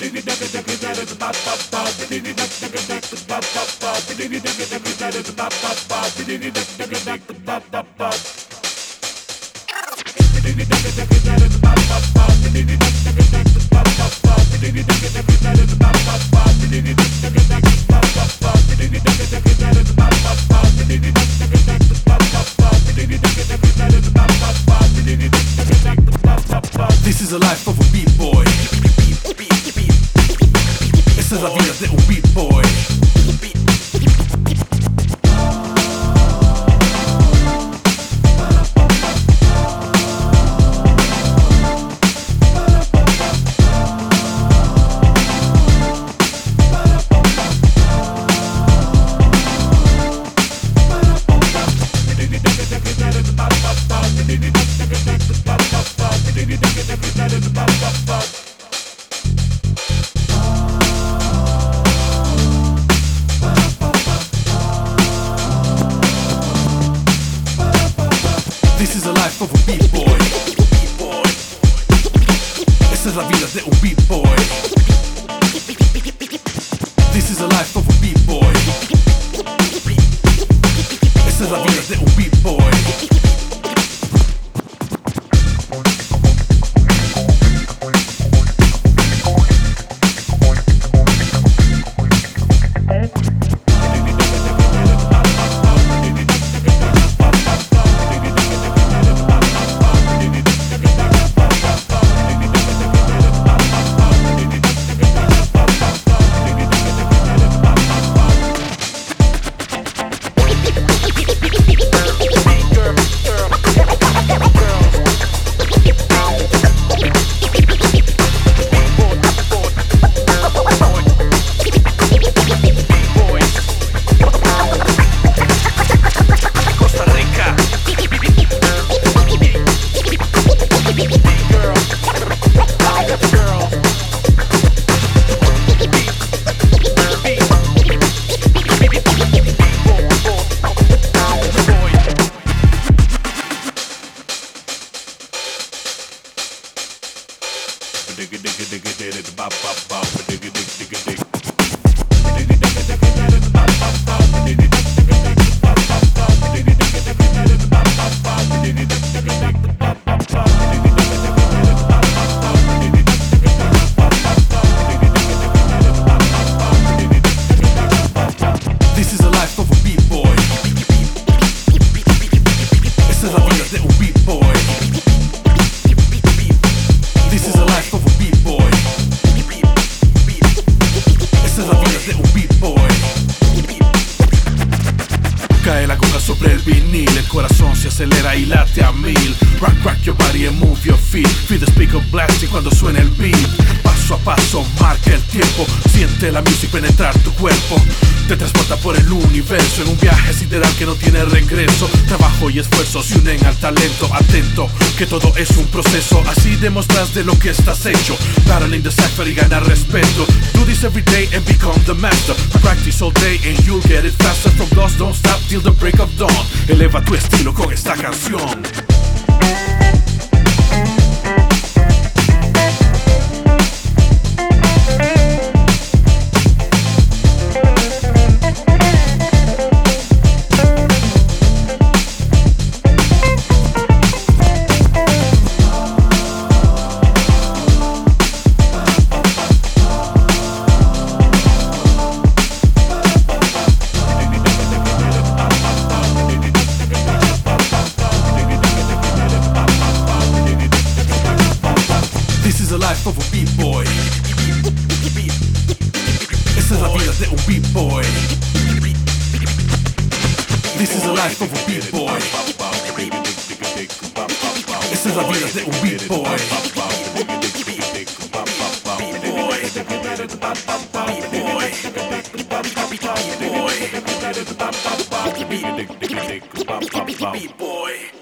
This is the life of a b-boy. Esa es la vida de un b-boy. This is the life of a b-boy. Esa es la vida de un b-boy. Of a vida beat boy. Beat boy. Cae la coca sobre el vinil, el corazón se acelera y late a mil. Rock, rock your body and move your feet. Feel the speaker blasting cuando suena el beat. Paso a paso, marca el tiempo. Siente la música penetrar tu cuerpo. Te transporta por el universo en un viaje sideral que no tiene regreso. Trabajo y esfuerzo se unen al talento. Atento, que todo es un proceso. Así demostras de lo que estás hecho. Battling the cipher y ganar respeto. Do this every day and become the master. Practice all day and you'll get it faster. From lost, don't stop till the break of dawn. Eleva tu estilo con esta canción. Life of a b-boy. Esa es la vida de un b-boy. This is the life of a b-boy. Esa es la vida de un b-boy. Beat boy. B-boy.